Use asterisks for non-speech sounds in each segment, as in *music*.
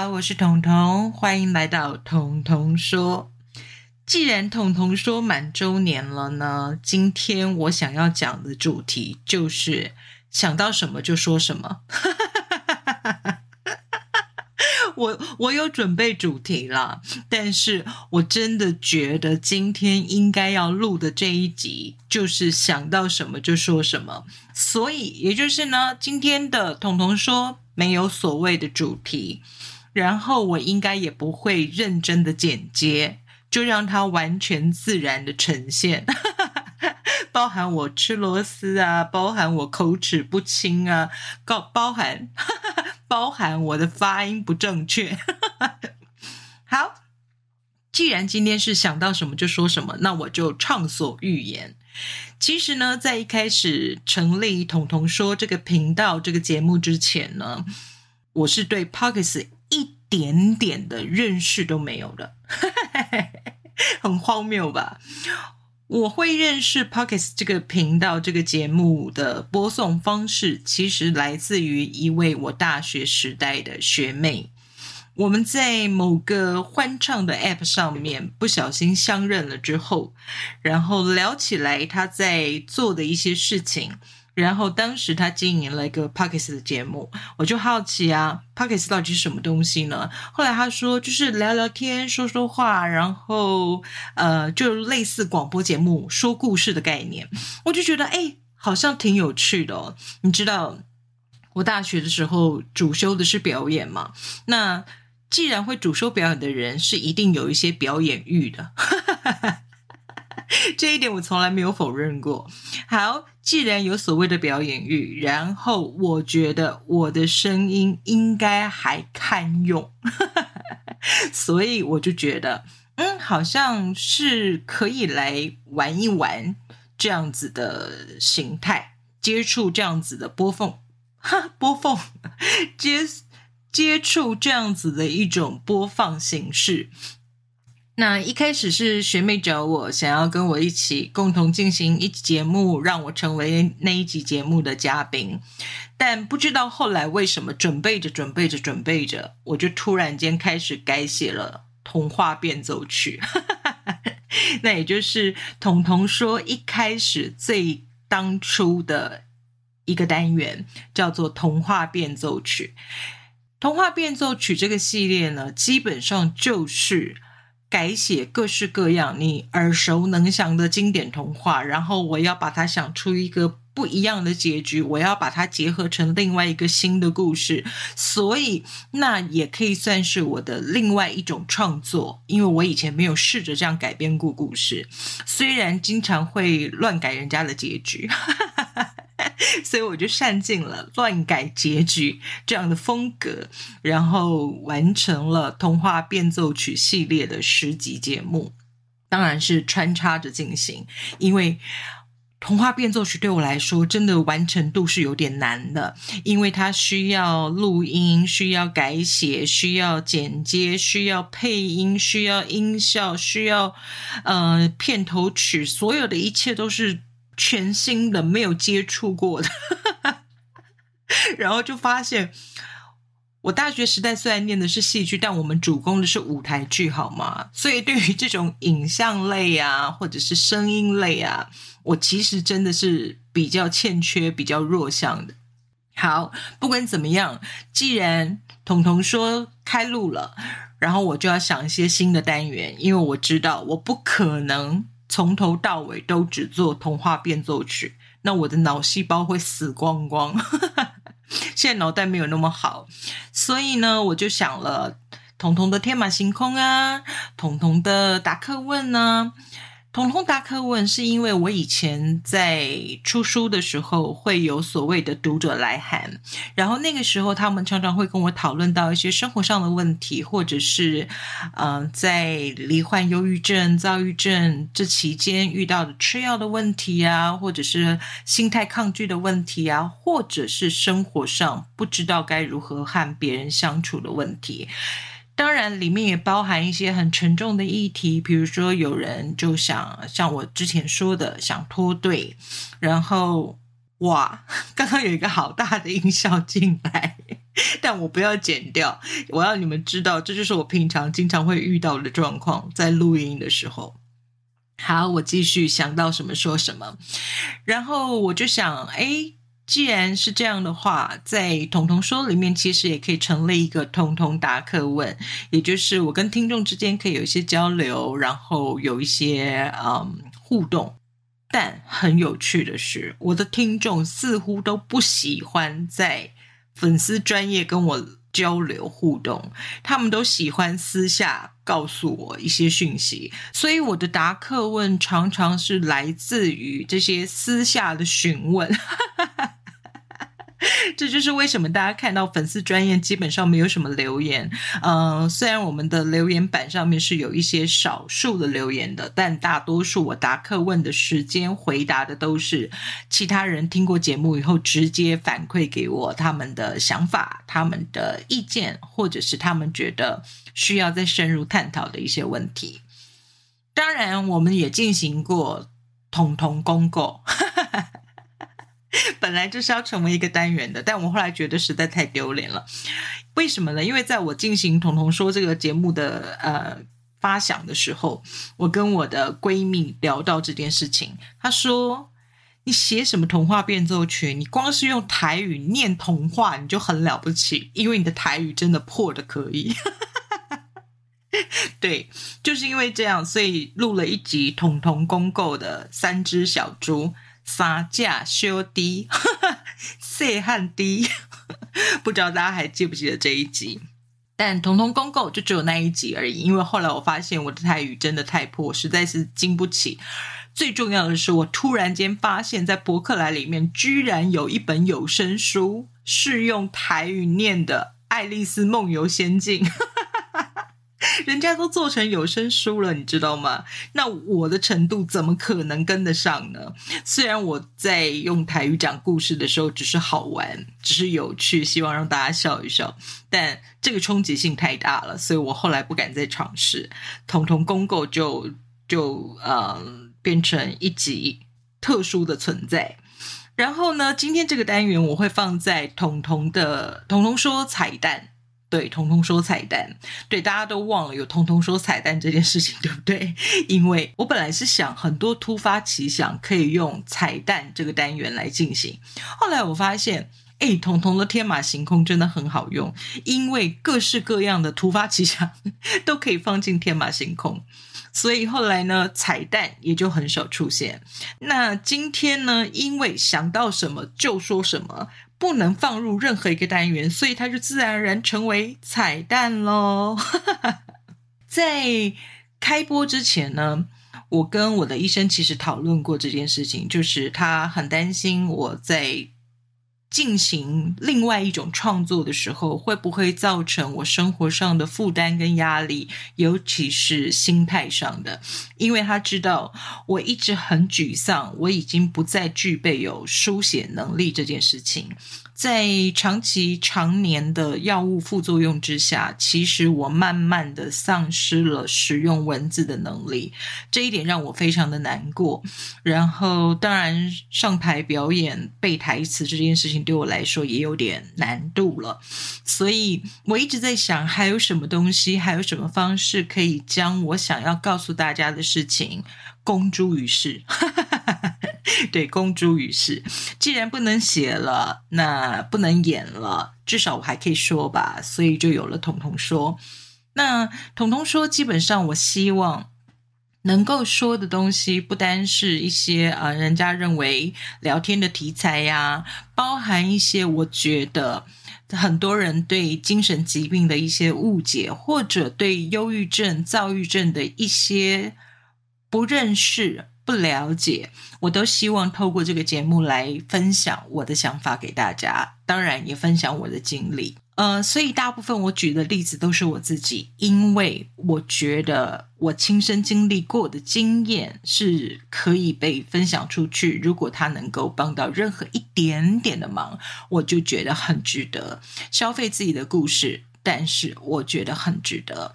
好，我是彤彤，欢迎来到彤彤说。既然彤彤说满周年了呢，今天我想要讲的主题就是想到什么就说什么。*laughs* 我我有准备主题了，但是我真的觉得今天应该要录的这一集就是想到什么就说什么，所以也就是呢，今天的彤彤说没有所谓的主题，然后我应该也不会认真的剪接，就让它完全自然的呈现，*laughs* 包含我吃螺丝啊，包含我口齿不清啊，包包含。*laughs* 包含我的发音不正确。好，既然今天是想到什么就说什么，那我就畅所欲言。其实呢，在一开始成立“彤彤说”这个频道、这个节目之前呢，我是对 Pockets 一点点的认识都没有的，*laughs* 很荒谬吧？我会认识 Pockets 这个频道、这个节目的播送方式，其实来自于一位我大学时代的学妹。我们在某个欢唱的 App 上面不小心相认了之后，然后聊起来她在做的一些事情。然后当时他经营了一个 Pockets 的节目，我就好奇啊，Pockets 到底是什么东西呢？后来他说就是聊聊天、说说话，然后呃，就类似广播节目说故事的概念。我就觉得哎，好像挺有趣的哦。你知道，我大学的时候主修的是表演嘛？那既然会主修表演的人，是一定有一些表演欲的。*laughs* 这一点我从来没有否认过。好，既然有所谓的表演欲，然后我觉得我的声音应该还堪用，*laughs* 所以我就觉得，嗯，好像是可以来玩一玩这样子的形态，接触这样子的播放，哈，播放接接触这样子的一种播放形式。那一开始是学妹找我，想要跟我一起共同进行一集节目，让我成为那一集节目的嘉宾。但不知道后来为什么，准备着准备着准备着，我就突然间开始改写了童话变奏曲。*laughs* 那也就是彤彤说一开始最当初的一个单元，叫做童话变奏曲。童话变奏曲这个系列呢，基本上就是。改写各式各样你耳熟能详的经典童话，然后我要把它想出一个不一样的结局，我要把它结合成另外一个新的故事，所以那也可以算是我的另外一种创作，因为我以前没有试着这样改编过故事，虽然经常会乱改人家的结局。*laughs* 所以我就善尽了乱改结局这样的风格，然后完成了童话变奏曲系列的十集节目，当然是穿插着进行。因为童话变奏曲对我来说，真的完成度是有点难的，因为它需要录音，需要改写，需要剪接，需要配音，需要音效，需要呃片头曲，所有的一切都是。全新的、没有接触过的，*laughs* 然后就发现，我大学时代虽然念的是戏剧，但我们主攻的是舞台剧，好吗？所以对于这种影像类啊，或者是声音类啊，我其实真的是比较欠缺、比较弱项的。好，不管怎么样，既然彤彤说开录了，然后我就要想一些新的单元，因为我知道我不可能。从头到尾都只做童话变奏曲，那我的脑细胞会死光光。现在脑袋没有那么好，所以呢，我就想了童童的天马行空啊，童童的达克问呢。彤彤答课问是因为我以前在出书的时候会有所谓的读者来函，然后那个时候他们常常会跟我讨论到一些生活上的问题，或者是嗯在罹患忧郁症、躁郁症这期间遇到的吃药的问题啊，或者是心态抗拒的问题啊，或者是生活上不知道该如何和别人相处的问题。当然，里面也包含一些很沉重的议题，比如说有人就想像我之前说的，想脱队，然后哇，*laughs* 刚刚有一个好大的音效进来，*laughs* 但我不要剪掉，我要你们知道，这就是我平常经常会遇到的状况，在录音的时候。好，我继续想到什么说什么，然后我就想，哎，既然是这样的话，在童童说里面，其实也可以成立一个童童答课问，也就是我跟听众之间可以有一些交流，然后有一些嗯互动。但很有趣的是，我的听众似乎都不喜欢在粉丝专业跟我交流互动，他们都喜欢私下告诉我一些讯息，所以我的答客问常常是来自于这些私下的询问。*laughs* 这就是为什么大家看到粉丝专业基本上没有什么留言。嗯，虽然我们的留言板上面是有一些少数的留言的，但大多数我答客问的时间回答的都是其他人听过节目以后直接反馈给我他们的想法、他们的意见，或者是他们觉得需要再深入探讨的一些问题。当然，我们也进行过统统公告。*laughs* 本来就是要成为一个单元的，但我后来觉得实在太丢脸了。为什么呢？因为在我进行《彤彤说》这个节目的呃发想的时候，我跟我的闺蜜聊到这件事情，她说：“你写什么童话变奏曲？你光是用台语念童话，你就很了不起，因为你的台语真的破的可以。*laughs* ”对，就是因为这样，所以录了一集《彤彤公购》的三只小猪。三架修低，*laughs* 谢汉低，*laughs* 不知道大家还记不记得这一集？但童童公公就只有那一集而已，因为后来我发现我的泰语真的太破，实在是经不起。最重要的是，我突然间发现，在博客来里面居然有一本有声书是用台语念的《爱丽丝梦游仙境》。人家都做成有声书了，你知道吗？那我的程度怎么可能跟得上呢？虽然我在用台语讲故事的时候只是好玩，只是有趣，希望让大家笑一笑，但这个冲击性太大了，所以我后来不敢再尝试。彤彤公购就就嗯变成一集特殊的存在。然后呢，今天这个单元我会放在彤彤的彤彤说彩蛋。对，彤彤说彩蛋，对，大家都忘了有彤彤说彩蛋这件事情，*laughs* 对不对？因为我本来是想很多突发奇想可以用彩蛋这个单元来进行，后来我发现，哎，彤彤的天马行空真的很好用，因为各式各样的突发奇想 *laughs* 都可以放进天马行空，所以后来呢，彩蛋也就很少出现。那今天呢，因为想到什么就说什么。不能放入任何一个单元，所以它就自然而然成为彩蛋喽。*laughs* 在开播之前呢，我跟我的医生其实讨论过这件事情，就是他很担心我在。进行另外一种创作的时候，会不会造成我生活上的负担跟压力，尤其是心态上的？因为他知道我一直很沮丧，我已经不再具备有书写能力这件事情。在长期常年的药物副作用之下，其实我慢慢的丧失了使用文字的能力，这一点让我非常的难过。然后，当然上台表演背台词这件事情对我来说也有点难度了。所以我一直在想，还有什么东西，还有什么方式可以将我想要告诉大家的事情公诸于世。*laughs* 对，公诸于世。既然不能写了，那不能演了，至少我还可以说吧。所以就有了彤彤说。那彤彤说，基本上我希望能够说的东西，不单是一些啊，人家认为聊天的题材呀，包含一些我觉得很多人对精神疾病的一些误解，或者对忧郁症、躁郁症的一些不认识。不了解，我都希望透过这个节目来分享我的想法给大家，当然也分享我的经历。呃，所以大部分我举的例子都是我自己，因为我觉得我亲身经历过的经验是可以被分享出去。如果它能够帮到任何一点点的忙，我就觉得很值得消费自己的故事。但是我觉得很值得。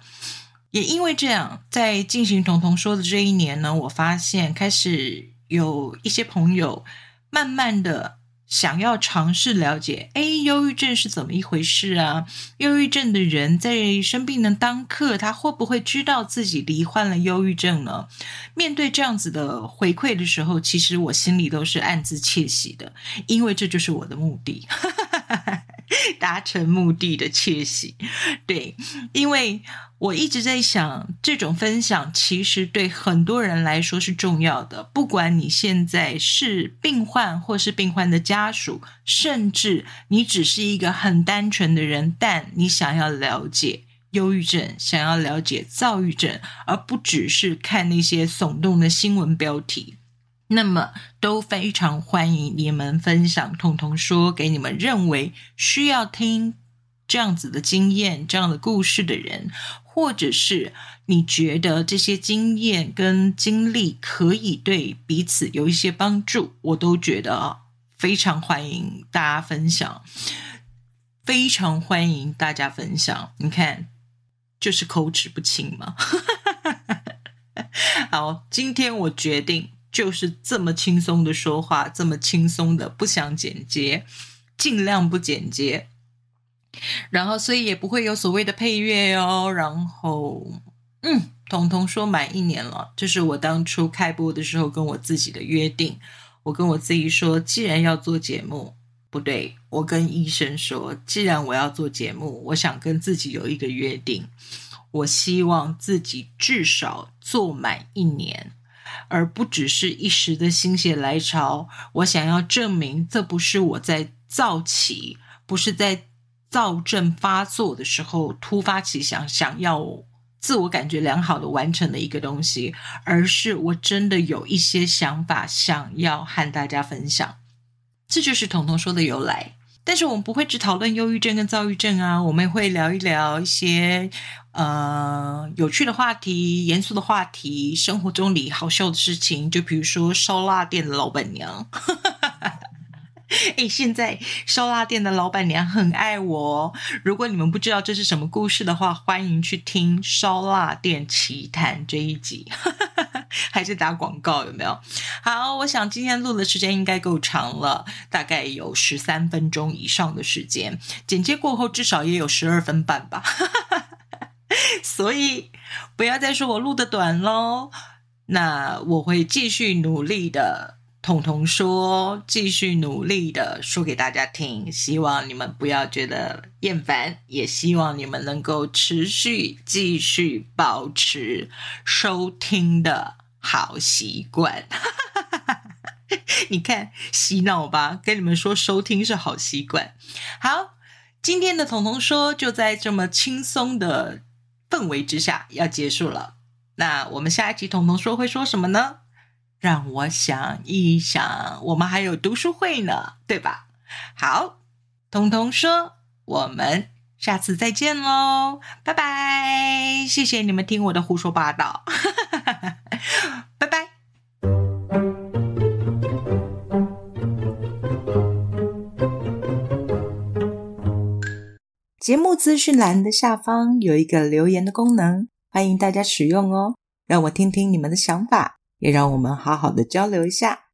也因为这样，在进行彤彤说的这一年呢，我发现开始有一些朋友慢慢的想要尝试了解，哎，忧郁症是怎么一回事啊？忧郁症的人在生病的当刻，他会不会知道自己罹患了忧郁症呢？面对这样子的回馈的时候，其实我心里都是暗自窃喜的，因为这就是我的目的，*laughs* 达成目的的窃喜。对，因为。我一直在想，这种分享其实对很多人来说是重要的。不管你现在是病患，或是病患的家属，甚至你只是一个很单纯的人，但你想要了解忧郁症，想要了解躁郁症，而不只是看那些耸动的新闻标题，那么都非常欢迎你们分享，通通说给你们认为需要听这样子的经验、这样的故事的人。或者是你觉得这些经验跟经历可以对彼此有一些帮助，我都觉得非常欢迎大家分享，非常欢迎大家分享。你看，就是口齿不清嘛。*laughs* 好，今天我决定就是这么轻松的说话，这么轻松的不想剪接，尽量不剪接。然后，所以也不会有所谓的配乐哦。然后，嗯，彤彤说满一年了，这是我当初开播的时候跟我自己的约定。我跟我自己说，既然要做节目，不对，我跟医生说，既然我要做节目，我想跟自己有一个约定，我希望自己至少做满一年，而不只是一时的心血来潮。我想要证明，这不是我在造起，不是在。躁症发作的时候，突发奇想，想要自我感觉良好的完成的一个东西，而是我真的有一些想法想要和大家分享。这就是彤彤说的由来。但是我们不会只讨论忧郁症跟躁郁症啊，我们会聊一聊一些呃有趣的话题、严肃的话题、生活中里好笑的事情，就比如说烧腊店的老板娘。*laughs* 哎，现在烧腊店的老板娘很爱我。如果你们不知道这是什么故事的话，欢迎去听《烧腊店奇谈》这一集，还是打广告有没有？好，我想今天录的时间应该够长了，大概有十三分钟以上的时间，剪接过后至少也有十二分半吧。*laughs* 所以不要再说我录的短喽，那我会继续努力的。彤彤说：“继续努力的说给大家听，希望你们不要觉得厌烦，也希望你们能够持续继续保持收听的好习惯。*laughs* 你看洗脑吧，跟你们说收听是好习惯。好，今天的彤彤说就在这么轻松的氛围之下要结束了。那我们下一集彤彤说会说什么呢？”让我想一想，我们还有读书会呢，对吧？好，彤彤说，我们下次再见喽，拜拜！谢谢你们听我的胡说八道，*laughs* 拜拜。节目资讯栏的下方有一个留言的功能，欢迎大家使用哦，让我听听你们的想法。也让我们好好的交流一下。